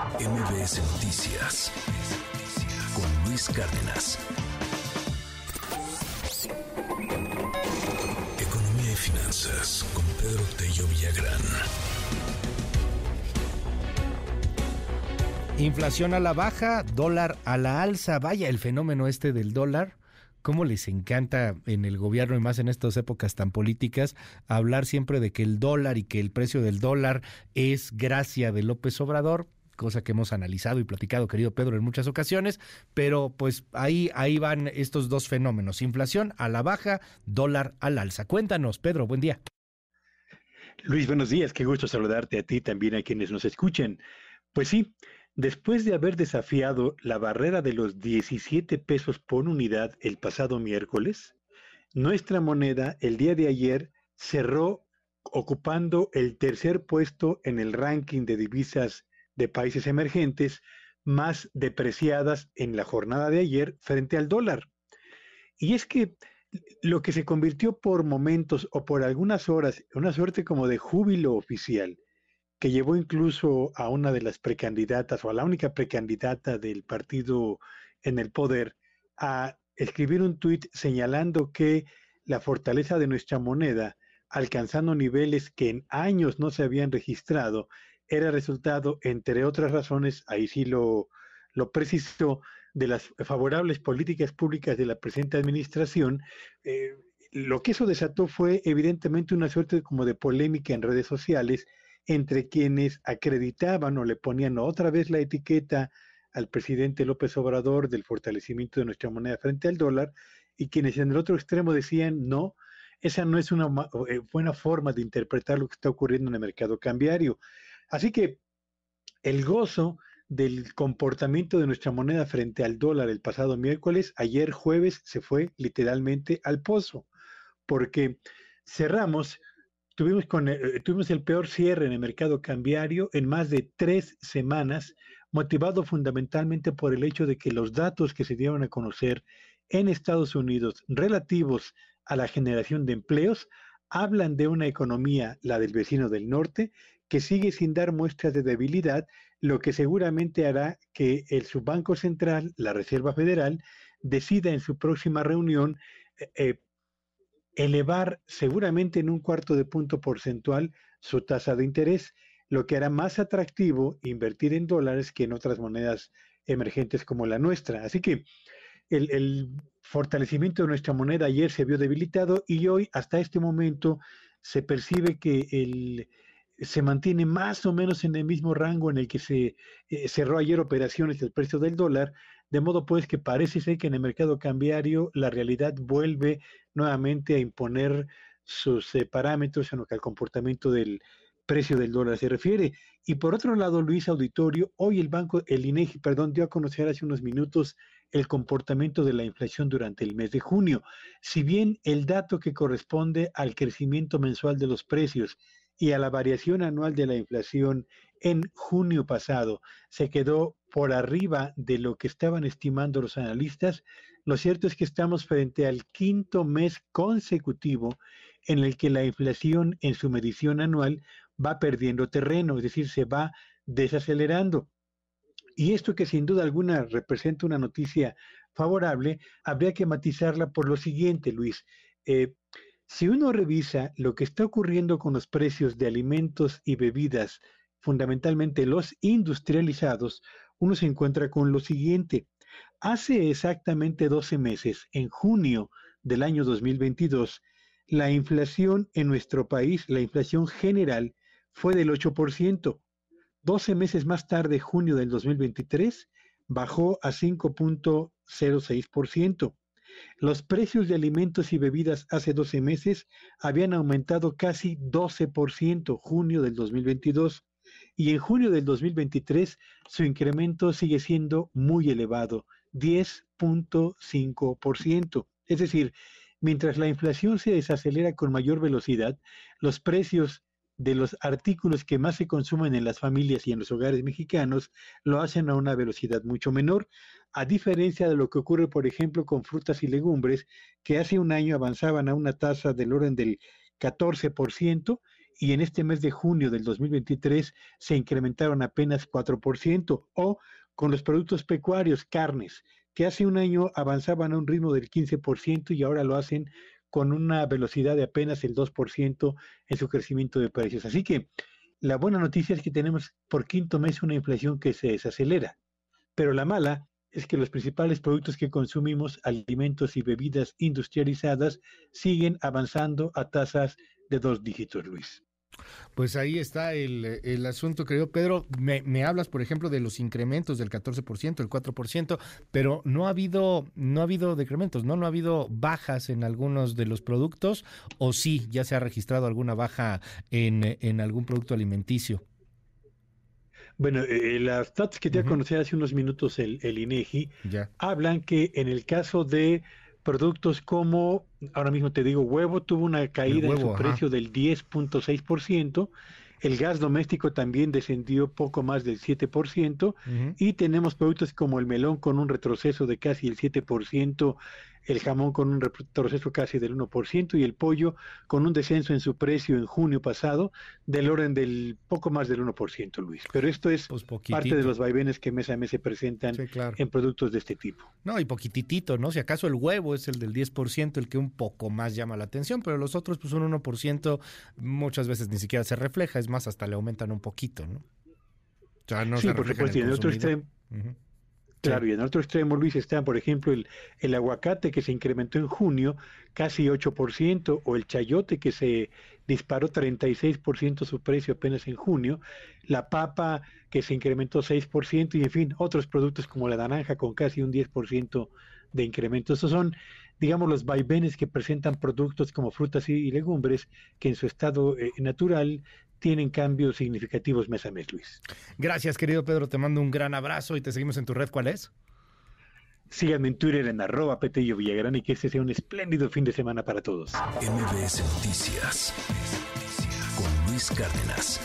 MBS Noticias con Luis Cárdenas. Economía y finanzas con Pedro Tello Villagrán. Inflación a la baja, dólar a la alza. Vaya el fenómeno este del dólar cómo les encanta en el gobierno y más en estas épocas tan políticas hablar siempre de que el dólar y que el precio del dólar es gracia de López Obrador cosa que hemos analizado y platicado, querido Pedro, en muchas ocasiones, pero pues ahí, ahí van estos dos fenómenos, inflación a la baja, dólar al alza. Cuéntanos, Pedro, buen día. Luis, buenos días, qué gusto saludarte a ti también a quienes nos escuchen. Pues sí, Después de haber desafiado la barrera de los 17 pesos por unidad el pasado miércoles, nuestra moneda el día de ayer cerró ocupando el tercer puesto en el ranking de divisas de países emergentes más depreciadas en la jornada de ayer frente al dólar. Y es que lo que se convirtió por momentos o por algunas horas, una suerte como de júbilo oficial, que llevó incluso a una de las precandidatas o a la única precandidata del partido en el poder a escribir un tuit señalando que la fortaleza de nuestra moneda, alcanzando niveles que en años no se habían registrado, era resultado, entre otras razones, ahí sí lo, lo precisó, de las favorables políticas públicas de la presente administración, eh, lo que eso desató fue evidentemente una suerte como de polémica en redes sociales entre quienes acreditaban o le ponían otra vez la etiqueta al presidente López Obrador del fortalecimiento de nuestra moneda frente al dólar y quienes en el otro extremo decían no, esa no es una eh, buena forma de interpretar lo que está ocurriendo en el mercado cambiario. Así que el gozo del comportamiento de nuestra moneda frente al dólar el pasado miércoles, ayer jueves se fue literalmente al pozo, porque cerramos Tuvimos, con, eh, tuvimos el peor cierre en el mercado cambiario en más de tres semanas, motivado fundamentalmente por el hecho de que los datos que se dieron a conocer en Estados Unidos relativos a la generación de empleos hablan de una economía, la del vecino del norte, que sigue sin dar muestras de debilidad, lo que seguramente hará que el Subbanco Central, la Reserva Federal, decida en su próxima reunión eh, eh, elevar seguramente en un cuarto de punto porcentual su tasa de interés, lo que hará más atractivo invertir en dólares que en otras monedas emergentes como la nuestra. Así que el, fortalecimiento de nuestra moneda ayer se vio debilitado y hoy, hasta este momento, se percibe que el, se mantiene más o menos en el mismo rango en el que se eh, cerró ayer operaciones del precio del dólar, de modo pues que parece ser que en el mercado cambiario la realidad vuelve nuevamente a imponer sus eh, parámetros en lo que al comportamiento del precio del dólar se refiere. Y por otro lado, Luis Auditorio, hoy el banco, el INEGI, perdón, dio a conocer hace unos minutos el comportamiento de la inflación durante el mes de junio. Si bien el dato que corresponde al crecimiento mensual de los precios y a la variación anual de la inflación en junio pasado se quedó por arriba de lo que estaban estimando los analistas, lo cierto es que estamos frente al quinto mes consecutivo en el que la inflación en su medición anual va perdiendo terreno, es decir, se va desacelerando. Y esto que sin duda alguna representa una noticia favorable, habría que matizarla por lo siguiente, Luis. Eh, si uno revisa lo que está ocurriendo con los precios de alimentos y bebidas, fundamentalmente los industrializados, uno se encuentra con lo siguiente. Hace exactamente 12 meses, en junio del año 2022, la inflación en nuestro país, la inflación general, fue del 8%. 12 meses más tarde, junio del 2023, bajó a 5.06%. Los precios de alimentos y bebidas hace 12 meses habían aumentado casi 12%, junio del 2022, y en junio del 2023 su incremento sigue siendo muy elevado, 10.5%. Es decir, mientras la inflación se desacelera con mayor velocidad, los precios de los artículos que más se consumen en las familias y en los hogares mexicanos lo hacen a una velocidad mucho menor, a diferencia de lo que ocurre, por ejemplo, con frutas y legumbres, que hace un año avanzaban a una tasa del orden del 14% y en este mes de junio del 2023 se incrementaron apenas 4%, o con los productos pecuarios, carnes, que hace un año avanzaban a un ritmo del 15% y ahora lo hacen con una velocidad de apenas el 2% en su crecimiento de precios. Así que la buena noticia es que tenemos por quinto mes una inflación que se desacelera, pero la mala es que los principales productos que consumimos, alimentos y bebidas industrializadas, siguen avanzando a tasas de dos dígitos, Luis. Pues ahí está el, asunto, querido Pedro. Me, me, hablas, por ejemplo, de los incrementos del 14%, el 4%, pero no ha habido, no ha habido decrementos, ¿no? No ha habido bajas en algunos de los productos, o sí, ya se ha registrado alguna baja en, en algún producto alimenticio. Bueno, eh, las stats que te uh conocí hace unos minutos el, el INEGI hablan que en el caso de productos como, ahora mismo te digo, huevo tuvo una caída en su precio del 10.6%, el gas doméstico también descendió poco más del 7%, y tenemos productos como el melón con un retroceso de casi el 7%, el jamón con un retroceso casi del 1% y el pollo con un descenso en su precio en junio pasado del orden del poco más del 1%, Luis. Pero esto es pues parte de los vaivenes que mes a mes se presentan en productos de este tipo. No, y poquitito, ¿no? Si acaso el huevo es el del 10%, el que un poco más llama la atención, pero los otros pues un 1% muchas veces ni siquiera se refleja, es más, hasta le aumentan un poquito, ¿no? O sea, no sí, por supuesto, y en otro extremo. Claro, y en otro extremo, Luis, está, por ejemplo, el, el aguacate que se incrementó en junio casi 8%, o el chayote que se disparó 36% su precio apenas en junio, la papa que se incrementó 6%, y en fin, otros productos como la naranja con casi un 10% de incremento. Esos son, digamos, los vaivenes que presentan productos como frutas y, legumbres que en su estado eh, natural tienen cambios significativos mes a mes, Luis. Gracias, querido Pedro. Te mando un gran abrazo y te seguimos en tu red. ¿Cuál es? Síganme en Twitter en arroba Petello Villagrán y que este sea un espléndido fin de semana para todos. MBS Noticias con Luis Cárdenas.